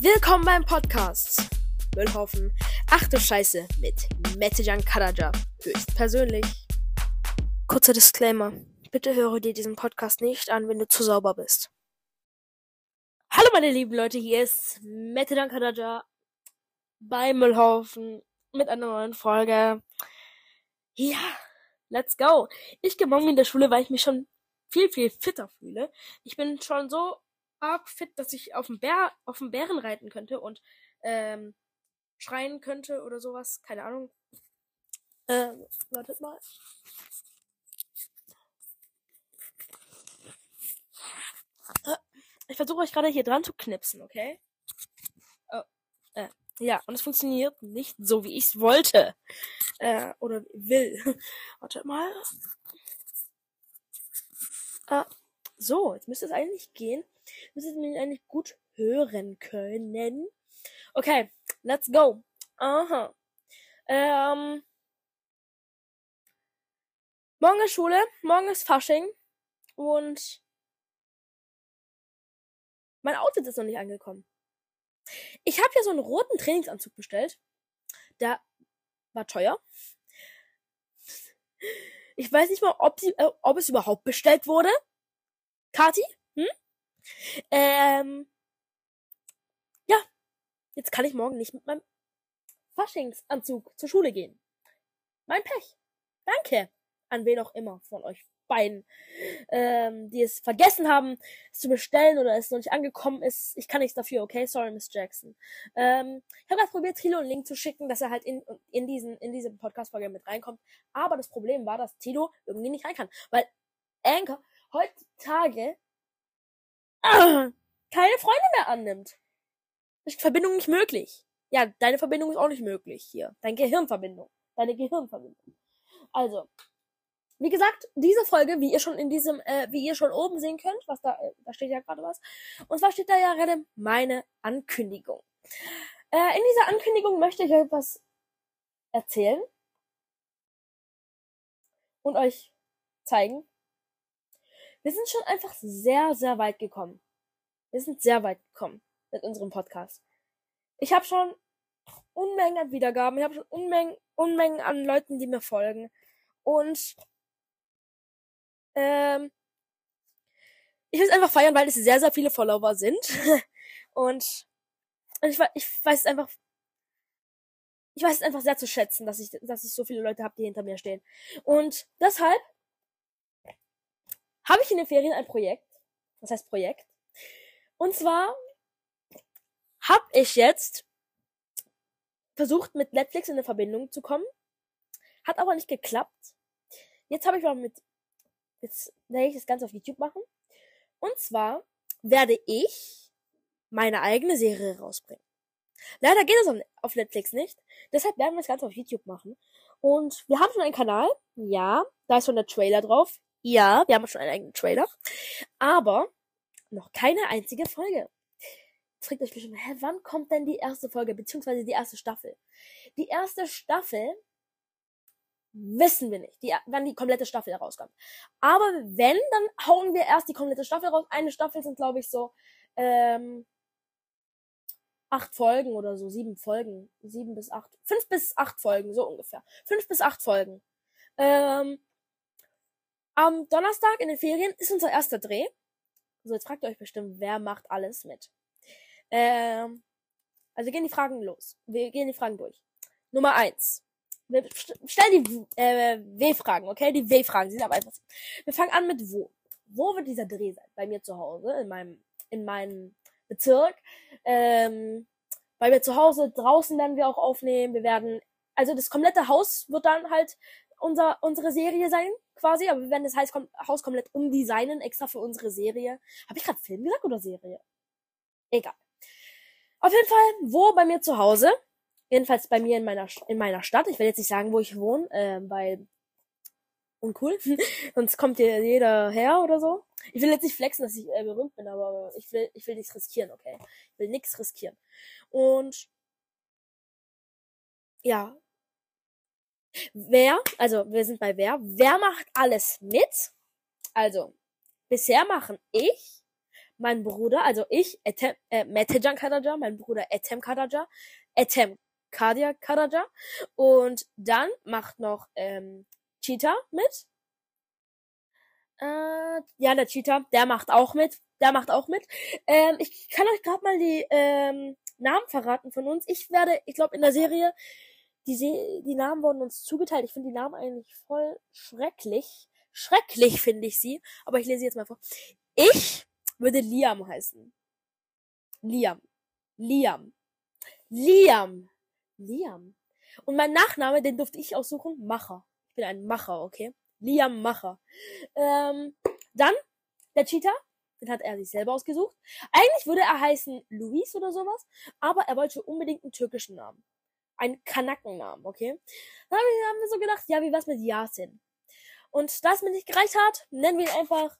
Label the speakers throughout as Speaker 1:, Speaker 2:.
Speaker 1: Willkommen beim Podcast. Müllhaufen. Ach du Scheiße mit Mettejan Karaja. Höchstpersönlich. Kurzer Disclaimer. Bitte höre dir diesen Podcast nicht an, wenn du zu sauber bist. Hallo meine lieben Leute, hier ist Mettejan Karaja bei Müllhaufen mit einer neuen Folge. Ja, let's go. Ich gehe morgen in der Schule, weil ich mich schon viel, viel fitter fühle. Ich bin schon so arg fit, dass ich auf dem Bär, auf dem Bären reiten könnte und ähm, schreien könnte oder sowas. Keine Ahnung. Ähm, wartet mal. Ich versuche euch gerade hier dran zu knipsen, okay? Oh, äh, ja, und es funktioniert nicht so, wie ich es wollte. Äh, oder will. Wartet mal. Äh, so, jetzt müsste es eigentlich gehen müsstet ihr mich eigentlich gut hören können. Okay, let's go. Aha. Ähm, morgen ist Schule, morgen ist Fasching und mein Outfit ist noch nicht angekommen. Ich habe ja so einen roten Trainingsanzug bestellt. Der war teuer. Ich weiß nicht mal, ob, sie, äh, ob es überhaupt bestellt wurde. Kati? Hm? Ähm, ja, jetzt kann ich morgen nicht mit meinem Faschingsanzug zur Schule gehen. Mein Pech. Danke an wen auch immer von euch beiden, ähm, die es vergessen haben, es zu bestellen oder es noch nicht angekommen ist. Ich kann nichts dafür, okay? Sorry, Miss Jackson. Ähm, ich habe gerade probiert, Tilo einen Link zu schicken, dass er halt in, in diesen, in diese Podcast-Folge mit reinkommt. Aber das Problem war, dass Tilo irgendwie nicht rein kann. Weil Anchor heutzutage keine Freunde mehr annimmt. Ist Verbindung nicht möglich. Ja, deine Verbindung ist auch nicht möglich hier. Deine Gehirnverbindung. Deine Gehirnverbindung. Also, wie gesagt, diese Folge, wie ihr schon in diesem, äh, wie ihr schon oben sehen könnt, was da, äh, da steht ja gerade was. Und zwar steht da ja gerade meine Ankündigung. Äh, in dieser Ankündigung möchte ich euch was erzählen und euch zeigen, wir sind schon einfach sehr, sehr weit gekommen. Wir sind sehr weit gekommen mit unserem Podcast. Ich habe schon Unmengen an Wiedergaben, ich habe schon Unmengen, Unmengen an Leuten, die mir folgen. Und ähm, ich will es einfach feiern, weil es sehr, sehr viele Follower sind. und ich, ich weiß einfach, ich weiß es einfach sehr zu schätzen, dass ich, dass ich so viele Leute habe, die hinter mir stehen. Und deshalb habe ich in den Ferien ein Projekt. Was heißt Projekt? Und zwar habe ich jetzt versucht, mit Netflix in eine Verbindung zu kommen. Hat aber nicht geklappt. Jetzt habe ich mal mit, jetzt werde ich das Ganze auf YouTube machen. Und zwar werde ich meine eigene Serie rausbringen. Leider geht es auf Netflix nicht. Deshalb werden wir das Ganze auf YouTube machen. Und wir haben schon einen Kanal. Ja, da ist schon der Trailer drauf. Ja, wir haben schon einen eigenen Trailer. Aber noch keine einzige Folge. Jetzt fragt euch bestimmt, hä, wann kommt denn die erste Folge, beziehungsweise die erste Staffel? Die erste Staffel wissen wir nicht, die, wann die komplette Staffel rauskommt. Aber wenn, dann hauen wir erst die komplette Staffel raus. Eine Staffel sind, glaube ich, so ähm, acht Folgen oder so, sieben Folgen, sieben bis acht, fünf bis acht Folgen, so ungefähr. Fünf bis acht Folgen. Ähm, am Donnerstag in den Ferien ist unser erster Dreh. So, jetzt fragt ihr euch bestimmt, wer macht alles mit? Ähm, also gehen die Fragen los. Wir gehen die Fragen durch. Nummer eins. Wir stellen die äh, W-Fragen, okay? Die W-Fragen sind aber einfach. Wir fangen an mit wo. Wo wird dieser Dreh sein? Bei mir zu Hause, in meinem, in meinem Bezirk. Ähm, bei mir zu Hause, draußen werden wir auch aufnehmen. Wir werden, also das komplette Haus wird dann halt unser, unsere Serie sein, quasi. Aber wir werden das Haus, kom Haus komplett umdesignen, extra für unsere Serie. Habe ich gerade Film gesagt oder Serie? Egal. Auf jeden Fall, wo bei mir zu Hause. Jedenfalls bei mir in meiner, in meiner Stadt. Ich will jetzt nicht sagen, wo ich wohne, äh, weil uncool. Sonst kommt hier jeder her oder so. Ich will jetzt nicht flexen, dass ich äh, berühmt bin, aber ich will, ich will nichts riskieren, okay? Ich will nichts riskieren. Und ja, Wer, also wir sind bei wer, wer macht alles mit? Also, bisher machen ich, mein Bruder, also ich, Etem, äh, Metejan Karaja, mein Bruder Etem Karaja, Etem Kadia Karaja und dann macht noch ähm, Cheetah mit. Äh, ja, der Cheetah, der macht auch mit. Der macht auch mit. Ähm, ich kann euch gerade mal die ähm, Namen verraten von uns. Ich werde, ich glaube, in der Serie, die, Se die Namen wurden uns zugeteilt. Ich finde die Namen eigentlich voll schrecklich. Schrecklich finde ich sie. Aber ich lese sie jetzt mal vor. Ich würde Liam heißen. Liam. Liam. Liam. Liam. Und mein Nachname, den durfte ich aussuchen. Macher. Ich bin ein Macher, okay? Liam Macher. Ähm, dann der Cheetah. Den hat er sich selber ausgesucht. Eigentlich würde er heißen Luis oder sowas, aber er wollte unbedingt einen türkischen Namen. Einen Kanakennamen, okay? Dann haben wir so gedacht, ja, wie was mit Yasin? Und da es mir nicht gereicht hat, nennen wir ihn einfach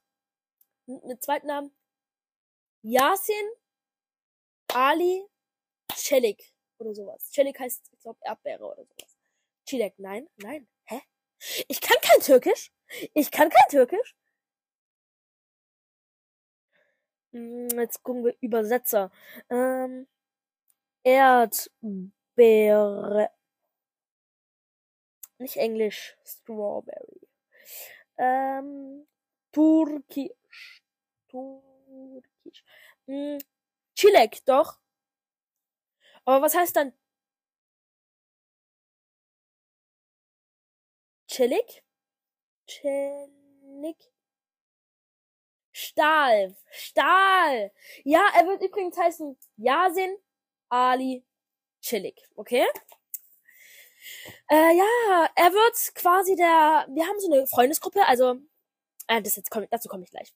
Speaker 1: mit zweiten Namen Yasin Ali Celik oder sowas. Celik heißt, ich glaube, Erdbeere oder sowas. Çilek, nein, nein, hä? Ich kann kein Türkisch. Ich kann kein Türkisch. Hm, jetzt gucken wir Übersetzer. Ähm, Erdbeere. Nicht Englisch. Strawberry. Ähm, Turkisch. Turkisch. Hm, Chilek, doch. Aber was heißt dann Chillig? Chillig? Stahl. Stahl. Ja, er wird übrigens heißen Yasin Ali Chillig. Okay? Äh, ja, er wird quasi der. Wir haben so eine Freundesgruppe, also. Äh, das jetzt komm, dazu komme ich gleich.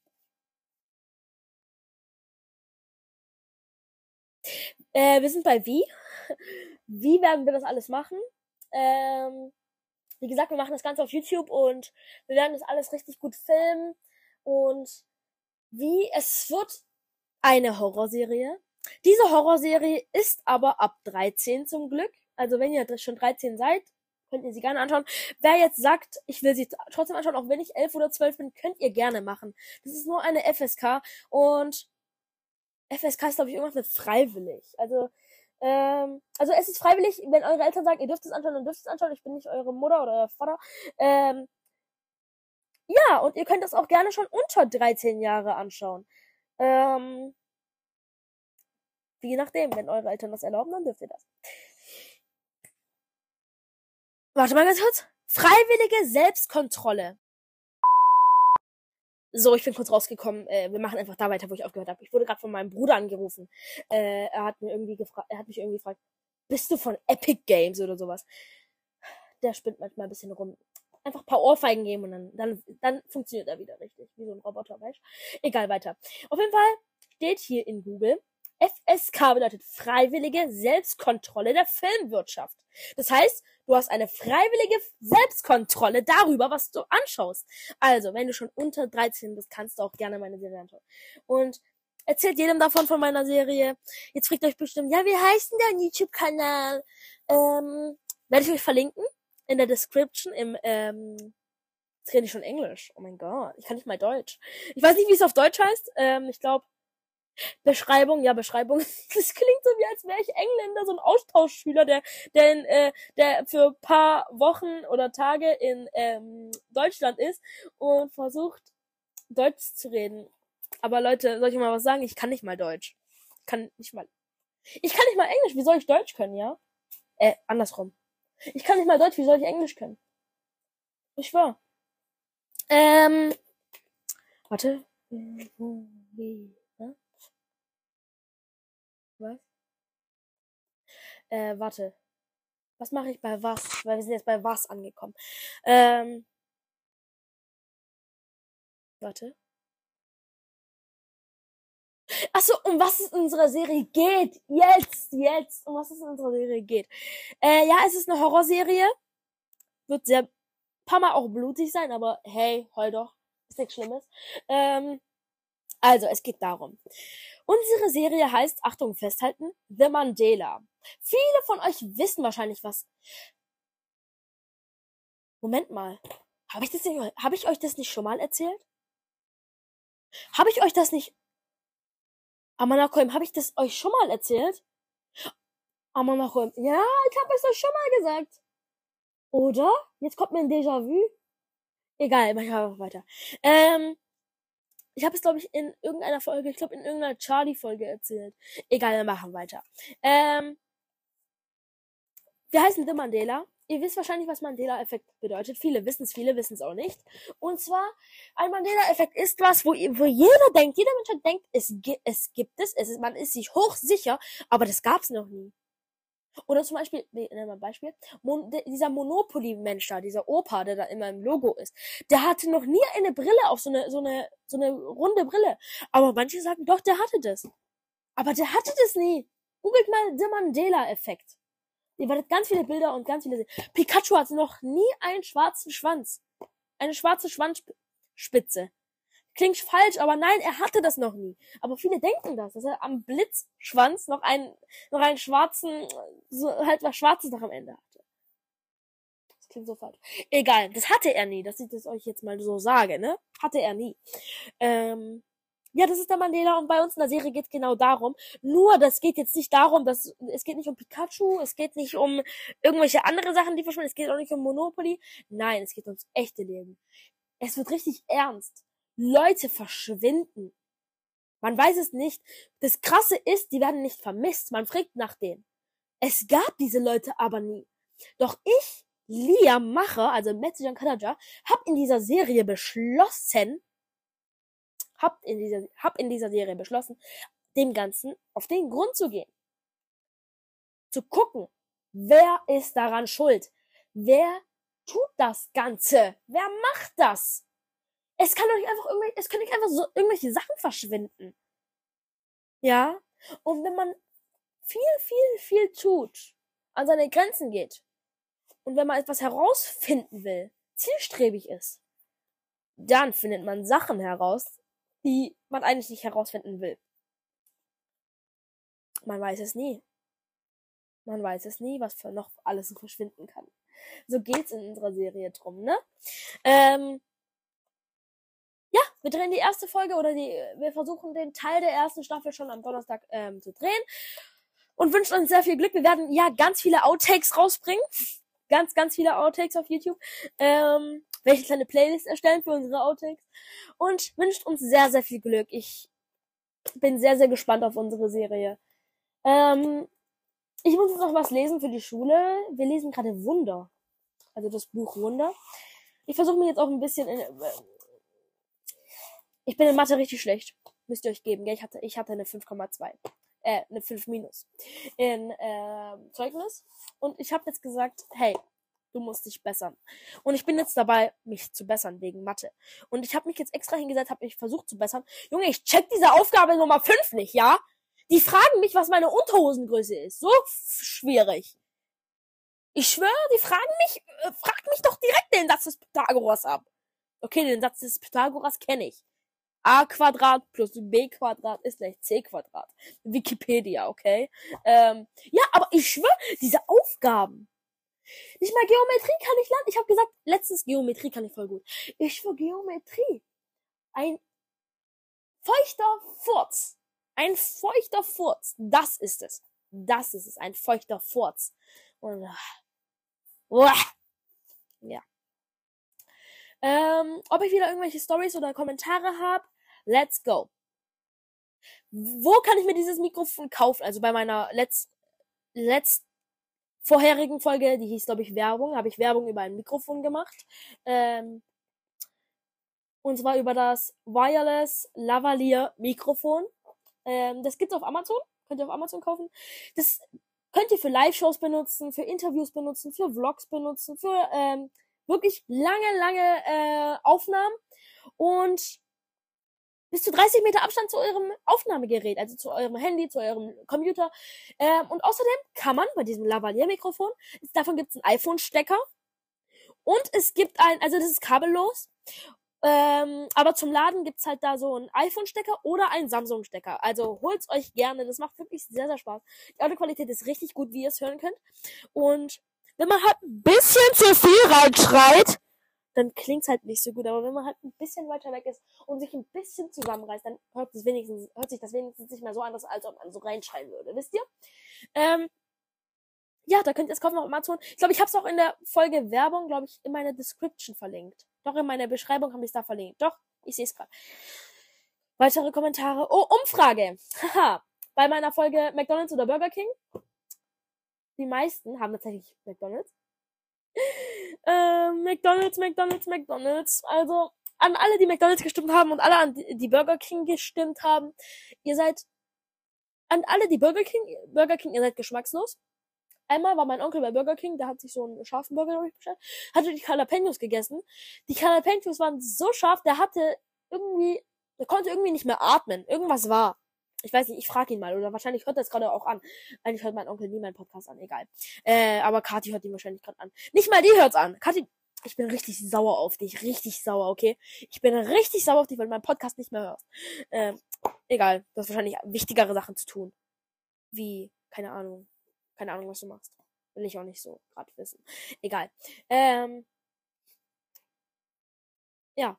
Speaker 1: Äh, wir sind bei Wie. Wie werden wir das alles machen? Ähm, wie gesagt, wir machen das Ganze auf YouTube und wir werden das alles richtig gut filmen. Und wie es wird eine Horrorserie. Diese Horrorserie ist aber ab 13 zum Glück. Also wenn ihr schon 13 seid, könnt ihr sie gerne anschauen. Wer jetzt sagt, ich will sie trotzdem anschauen, auch wenn ich 11 oder 12 bin, könnt ihr gerne machen. Das ist nur eine FSK und FSK ist, glaube ich, irgendwas mit freiwillig. Also, ähm, also es ist freiwillig, wenn eure Eltern sagen, ihr dürft es anschauen, dann dürft es anschauen. Ich bin nicht eure Mutter oder euer Vater. Ähm, ja, und ihr könnt das auch gerne schon unter 13 Jahre anschauen. Ähm, je nachdem, wenn eure Eltern das erlauben, dann dürft ihr das. Warte mal ganz kurz. Freiwillige Selbstkontrolle. So, ich bin kurz rausgekommen. Äh, wir machen einfach da weiter, wo ich aufgehört habe. Ich wurde gerade von meinem Bruder angerufen. Äh, er hat mir irgendwie er hat mich irgendwie gefragt, bist du von Epic Games oder sowas? Der spinnt manchmal ein bisschen rum. Einfach ein paar Ohrfeigen geben und dann, dann, dann funktioniert er wieder richtig. Wie so ein Roboter, weißt Egal, weiter. Auf jeden Fall steht hier in Google, FSK bedeutet freiwillige Selbstkontrolle der Filmwirtschaft. Das heißt, du hast eine freiwillige Selbstkontrolle darüber, was du anschaust. Also, wenn du schon unter 13 bist, kannst du auch gerne meine Serie anschauen. Und erzählt jedem davon von meiner Serie. Jetzt fragt euch bestimmt, ja, wie heißt denn der YouTube-Kanal? Ähm, werde ich euch verlinken in der Description im ähm, Jetzt rede ich schon Englisch. Oh mein Gott, ich kann nicht mal Deutsch. Ich weiß nicht, wie es auf Deutsch heißt. Ähm, ich glaube Beschreibung, ja, Beschreibung. Das klingt so wie, als wäre ich Engländer, so ein Austauschschüler, der, der, in, äh, der für paar Wochen oder Tage in ähm, Deutschland ist und versucht, Deutsch zu reden. Aber Leute, soll ich mal was sagen? Ich kann nicht mal Deutsch. Kann nicht mal. Ich kann nicht mal Englisch. Wie soll ich Deutsch können, ja? Äh, andersrum. Ich kann nicht mal Deutsch. Wie soll ich Englisch können? Ich schwör. Ähm. Warte. Was? Äh, warte. Was mache ich bei was? Weil wir sind jetzt bei was angekommen. Ähm. Warte. Achso, um was es in unserer Serie geht. Jetzt, jetzt, um was es in unserer Serie geht. Äh, ja, es ist eine Horrorserie. Wird sehr, paar Mal auch blutig sein, aber hey, heul doch. Ist nichts Schlimmes. Ähm, also, es geht darum. Unsere Serie heißt, Achtung, festhalten, The Mandela. Viele von euch wissen wahrscheinlich was. Moment mal. Habe ich, das nicht, hab ich euch das nicht schon mal erzählt? Habe ich euch das nicht Amanakoim, habe ich das euch schon mal erzählt? Amanakoim, ja, ich habe es euch schon mal gesagt. Oder? Jetzt kommt mir ein Déjà-vu. Egal, mach ich einfach weiter. Ähm, ich habe es, glaube ich, in irgendeiner Folge, ich glaube in irgendeiner Charlie-Folge erzählt. Egal, wir machen weiter. Ähm, wir heißen The Mandela. Ihr wisst wahrscheinlich, was Mandela-Effekt bedeutet. Viele wissen es, viele wissen es auch nicht. Und zwar, ein Mandela-Effekt ist was, wo, wo jeder denkt, jeder Mensch denkt, es, es gibt es, es ist, man ist sich hochsicher, aber das gab es noch nie. Oder zum Beispiel, nee, nehmen wir ein Beispiel, Mon dieser Monopoly-Mensch da, dieser Opa, der da immer im Logo ist, der hatte noch nie eine Brille auf, so eine, so eine, so eine runde Brille. Aber manche sagen, doch, der hatte das. Aber der hatte das nie. Googelt mal der Mandela-Effekt. Ihr werdet ganz viele Bilder und ganz viele sehen. Pikachu hat noch nie einen schwarzen Schwanz. Eine schwarze Schwanzspitze. Klingt falsch, aber nein, er hatte das noch nie. Aber viele denken das, dass er am Blitzschwanz noch einen, noch einen schwarzen, so halt was Schwarzes noch am Ende hatte. Das klingt so falsch. Egal, das hatte er nie, dass ich das euch jetzt mal so sage, ne? Hatte er nie. Ähm, ja, das ist der Mandela und bei uns in der Serie geht genau darum. Nur, das geht jetzt nicht darum, dass es geht nicht um Pikachu, es geht nicht um irgendwelche andere Sachen, die verschwinden, es geht auch nicht um Monopoly. Nein, es geht ums echte Leben. Es wird richtig ernst. Leute verschwinden. Man weiß es nicht. Das Krasse ist, die werden nicht vermisst. Man fragt nach denen. Es gab diese Leute aber nie. Doch ich, Liam Macher, also Metzijan Kanaja, hab in dieser Serie beschlossen, hab in dieser, hab in dieser Serie beschlossen, dem Ganzen auf den Grund zu gehen. Zu gucken, wer ist daran schuld? Wer tut das Ganze? Wer macht das? Es kann doch nicht einfach irgendwelche, es können nicht einfach so irgendwelche Sachen verschwinden. Ja? Und wenn man viel, viel, viel tut, an seine Grenzen geht, und wenn man etwas herausfinden will, zielstrebig ist, dann findet man Sachen heraus, die man eigentlich nicht herausfinden will. Man weiß es nie. Man weiß es nie, was für noch alles verschwinden kann. So geht's in unserer Serie drum, ne? Ähm, wir drehen die erste Folge oder die, wir versuchen den Teil der ersten Staffel schon am Donnerstag ähm, zu drehen und wünschen uns sehr viel Glück. Wir werden ja ganz viele Outtakes rausbringen. Ganz, ganz viele Outtakes auf YouTube. Ähm, welche kleine Playlist erstellen für unsere Outtakes und wünscht uns sehr, sehr viel Glück. Ich bin sehr, sehr gespannt auf unsere Serie. Ähm, ich muss jetzt noch was lesen für die Schule. Wir lesen gerade Wunder. Also das Buch Wunder. Ich versuche mir jetzt auch ein bisschen in, ich bin in Mathe richtig schlecht. Müsst ihr euch geben, gell? Ich hatte, ich hatte eine 5,2. Äh, eine 5 minus. In äh, Zeugnis. Und ich habe jetzt gesagt, hey, du musst dich bessern. Und ich bin jetzt dabei, mich zu bessern wegen Mathe. Und ich habe mich jetzt extra hingesetzt, habe mich versucht zu bessern. Junge, ich check diese Aufgabe Nummer 5 nicht, ja? Die fragen mich, was meine Unterhosengröße ist. So schwierig. Ich schwöre, die fragen mich, äh, fragt mich doch direkt den Satz des Pythagoras ab. Okay, den Satz des Pythagoras kenne ich a Quadrat plus b Quadrat ist gleich c Quadrat. Wikipedia, okay? Ähm, ja, aber ich schwöre, diese Aufgaben. Nicht mal Geometrie kann ich lernen. Ich habe gesagt, letztens Geometrie kann ich voll gut. Ich schwöre, Geometrie. Ein feuchter Furz. Ein feuchter Furz. Das ist es. Das ist es. Ein feuchter Furz. Und, uh, ja. Ähm, ob ich wieder irgendwelche Stories oder Kommentare habe, let's go. Wo kann ich mir dieses Mikrofon kaufen? Also bei meiner letzt, letzt vorherigen Folge, die hieß, glaube ich, Werbung, habe ich Werbung über ein Mikrofon gemacht. Ähm, und zwar über das Wireless Lavalier Mikrofon. Ähm, das gibt's auf Amazon. Könnt ihr auf Amazon kaufen. Das könnt ihr für Live-Shows benutzen, für Interviews benutzen, für Vlogs benutzen, für ähm, wirklich lange, lange äh, Aufnahmen und bis zu 30 Meter Abstand zu eurem Aufnahmegerät, also zu eurem Handy, zu eurem Computer. Ähm, und außerdem kann man bei diesem Lavalier-Mikrofon, davon gibt es einen iPhone-Stecker und es gibt ein, also das ist kabellos. Ähm, aber zum Laden gibt's halt da so einen iPhone-Stecker oder einen Samsung-Stecker. Also holt's euch gerne. Das macht wirklich sehr, sehr Spaß. Die Audioqualität ist richtig gut, wie ihr es hören könnt. Und wenn man halt ein bisschen zu viel reinschreit, dann klingt's halt nicht so gut. Aber wenn man halt ein bisschen weiter weg ist und sich ein bisschen zusammenreißt, dann hört es wenigstens, hört sich das wenigstens nicht mehr so an, als ob man so reinschreien würde, wisst ihr? Ähm, ja, da könnt ihr es kaufen auf Amazon. Ich glaube, ich habe es auch in der Folge Werbung, glaube ich, in meiner Description verlinkt. Doch, in meiner Beschreibung habe ich es da verlinkt. Doch, ich sehe es gerade. Weitere Kommentare. Oh, Umfrage. Haha. Bei meiner Folge McDonald's oder Burger King. Die meisten haben tatsächlich McDonald's. Äh, McDonald's, McDonald's, McDonald's. Also an alle, die McDonald's gestimmt haben und alle an die Burger King gestimmt haben. Ihr seid an alle, die Burger King, Burger King, ihr seid geschmackslos. Einmal war mein Onkel bei Burger King, der hat sich so einen scharfen Burger bestellt, hatte die Jalapenos gegessen. Die Jalapenos waren so scharf, der hatte irgendwie, der konnte irgendwie nicht mehr atmen. Irgendwas war. Ich weiß nicht, ich frage ihn mal. Oder wahrscheinlich hört er es gerade auch an. Eigentlich hört mein Onkel nie meinen Podcast an, egal. Äh, aber Kati hört ihn wahrscheinlich gerade an. Nicht mal die hört's an. Kati, ich bin richtig sauer auf dich. Richtig sauer, okay? Ich bin richtig sauer auf dich, weil du meinen Podcast nicht mehr hörst. Ähm, egal. Du hast wahrscheinlich wichtigere Sachen zu tun. Wie, keine Ahnung. Keine Ahnung, was du machst. Will ich auch nicht so gerade wissen. Egal. Ähm, ja.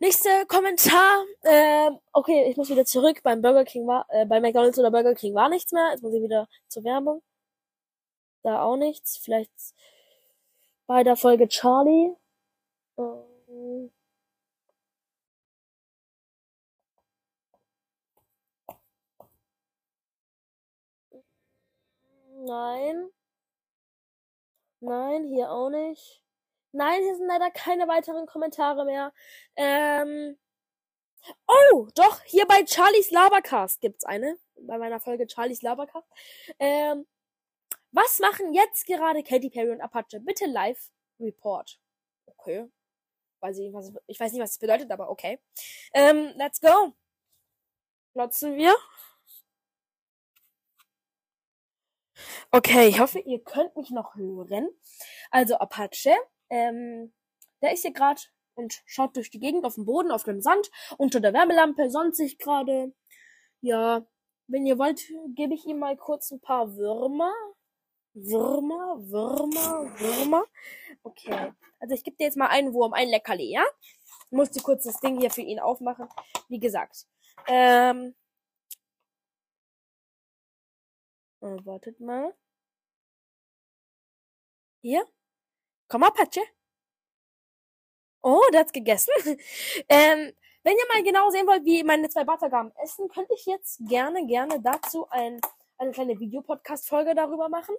Speaker 1: Nächster Kommentar. Ähm, okay, ich muss wieder zurück. Beim Burger King war, äh, bei McDonalds oder Burger King war nichts mehr. Jetzt muss ich wieder zur Werbung. Da auch nichts. Vielleicht bei der Folge Charlie. Ähm, nein. Nein, hier auch nicht. Nein, hier sind leider keine weiteren Kommentare mehr. Ähm. Oh, doch, hier bei Charlies Labercast gibt's eine. Bei meiner Folge Charlies Labercast. Ähm. Was machen jetzt gerade Katy Perry und Apache? Bitte live report. Okay. Weiß ich, was, ich weiß nicht, was das bedeutet, aber okay. Ähm, let's go. Glotzen wir. Okay, ich hoffe, ihr könnt mich noch hören. Also Apache, ähm, der ist hier gerade und schaut durch die Gegend auf dem Boden, auf dem Sand, unter der Wärmelampe, sonnt sich gerade. Ja, wenn ihr wollt, gebe ich ihm mal kurz ein paar Würmer. Würmer, Würmer, Würmer. Okay. Also ich gebe dir jetzt mal einen Wurm, ein Leckerli, ja? Ich musste kurz das Ding hier für ihn aufmachen. Wie gesagt. Ähm. Oh, wartet mal. Hier. Komm, Apache. Oh, der hat's gegessen. ähm, wenn ihr mal genau sehen wollt, wie meine zwei Buttergaben essen, könnte ich jetzt gerne, gerne dazu ein, eine kleine Videopodcast-Folge darüber machen.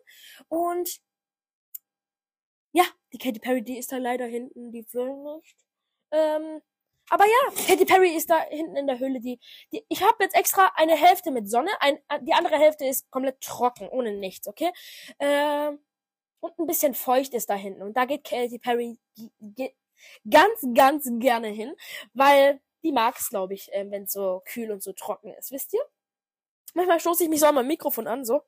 Speaker 1: Und ja, die Katy Perry, die ist da leider hinten, die will nicht. Ähm, aber ja, Katy Perry ist da hinten in der Höhle. Die, die ich habe jetzt extra eine Hälfte mit Sonne, ein, die andere Hälfte ist komplett trocken, ohne nichts, okay? Ähm, und ein bisschen feucht ist da hinten. Und da geht Katy Perry ganz, ganz gerne hin, weil die mag es, glaube ich, äh, wenn es so kühl und so trocken ist. Wisst ihr? Manchmal stoße ich mich so an mein Mikrofon an, so.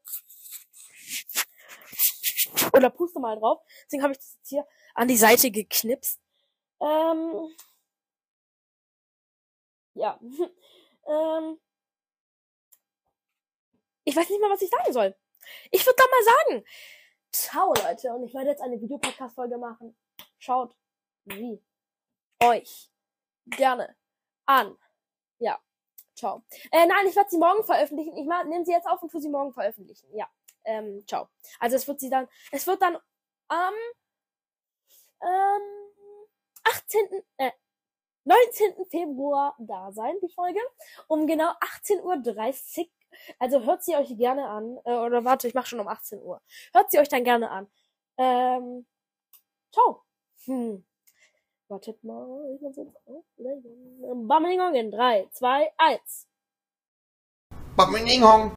Speaker 1: Oder puste mal drauf. Deswegen habe ich das jetzt hier an die Seite geknipst. Ähm, ja. ähm, ich weiß nicht mal, was ich sagen soll. Ich würde doch mal sagen, Ciao, Leute. Und ich werde jetzt eine Videopodcast-Folge machen. Schaut sie euch gerne an. Ja. Ciao. Äh, nein, ich werde sie morgen veröffentlichen. Ich nehme sie jetzt auf und tue sie morgen veröffentlichen. Ja. Ähm, ciao. Also es wird sie dann, es wird dann am ähm, 18. Äh, 19. Februar da sein, die Folge. Um genau 18.30 Uhr also hört sie euch gerne an. Äh, oder warte, ich mache schon um 18 Uhr. Hört sie euch dann gerne an. Ähm, ciao. Hm. Wartet mal. Ich muss jetzt auflegen. Bammelingong in 3, 2, 1.
Speaker 2: Bammelingong.